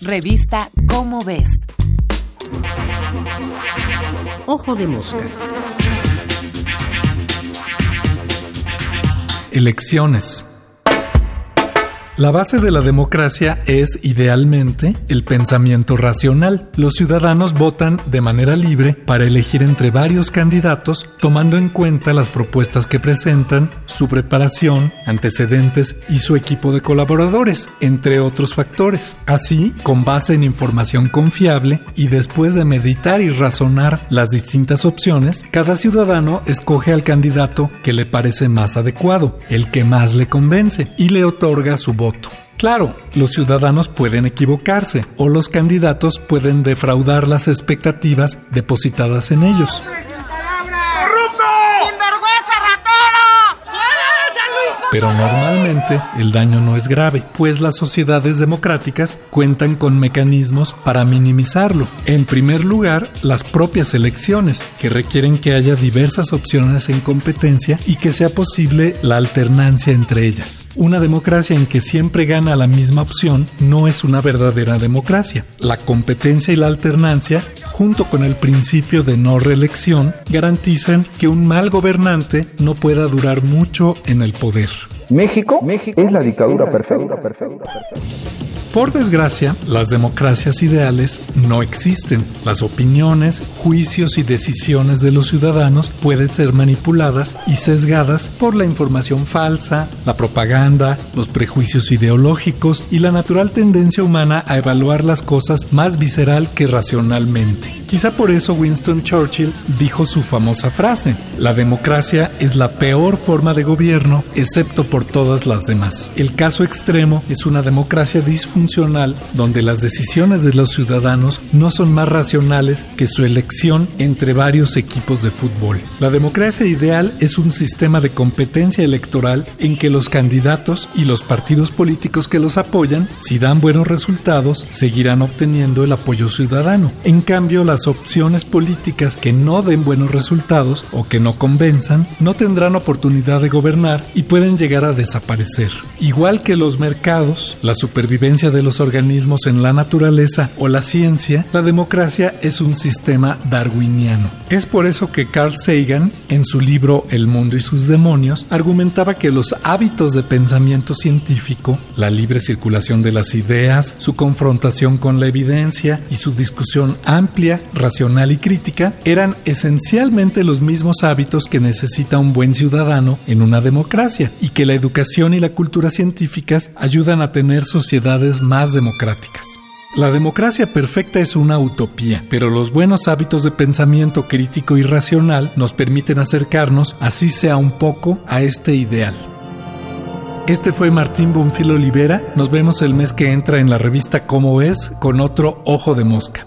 Revista Cómo ves. Ojo de mosca. Elecciones. La base de la democracia es, idealmente, el pensamiento racional. Los ciudadanos votan de manera libre para elegir entre varios candidatos, tomando en cuenta las propuestas que presentan, su preparación, antecedentes y su equipo de colaboradores, entre otros factores. Así, con base en información confiable y después de meditar y razonar las distintas opciones, cada ciudadano escoge al candidato que le parece más adecuado, el que más le convence, y le otorga su voto Claro, los ciudadanos pueden equivocarse o los candidatos pueden defraudar las expectativas depositadas en ellos. Pero normalmente el daño no es grave, pues las sociedades democráticas cuentan con mecanismos para minimizarlo. En primer lugar, las propias elecciones, que requieren que haya diversas opciones en competencia y que sea posible la alternancia entre ellas. Una democracia en que siempre gana la misma opción no es una verdadera democracia. La competencia y la alternancia, junto con el principio de no reelección, garantizan que un mal gobernante no pueda durar mucho en el poder. México, México es la dictadura perfecta. Por desgracia, las democracias ideales no existen. Las opiniones, juicios y decisiones de los ciudadanos pueden ser manipuladas y sesgadas por la información falsa, la propaganda, los prejuicios ideológicos y la natural tendencia humana a evaluar las cosas más visceral que racionalmente. Quizá por eso Winston Churchill dijo su famosa frase, la democracia es la peor forma de gobierno excepto por todas las demás. El caso extremo es una democracia disfuncional donde las decisiones de los ciudadanos no son más racionales que su elección entre varios equipos de fútbol. La democracia ideal es un sistema de competencia electoral en que los candidatos y los partidos políticos que los apoyan, si dan buenos resultados, seguirán obteniendo el apoyo ciudadano. En cambio, la opciones políticas que no den buenos resultados o que no convenzan no tendrán oportunidad de gobernar y pueden llegar a desaparecer. Igual que los mercados, la supervivencia de los organismos en la naturaleza o la ciencia, la democracia es un sistema darwiniano. Es por eso que Carl Sagan, en su libro El mundo y sus demonios, argumentaba que los hábitos de pensamiento científico, la libre circulación de las ideas, su confrontación con la evidencia y su discusión amplia racional y crítica eran esencialmente los mismos hábitos que necesita un buen ciudadano en una democracia y que la educación y la cultura científicas ayudan a tener sociedades más democráticas. La democracia perfecta es una utopía, pero los buenos hábitos de pensamiento crítico y racional nos permiten acercarnos, así sea un poco, a este ideal. Este fue Martín Bonfil Olivera. Nos vemos el mes que entra en la revista Cómo es con otro Ojo de Mosca.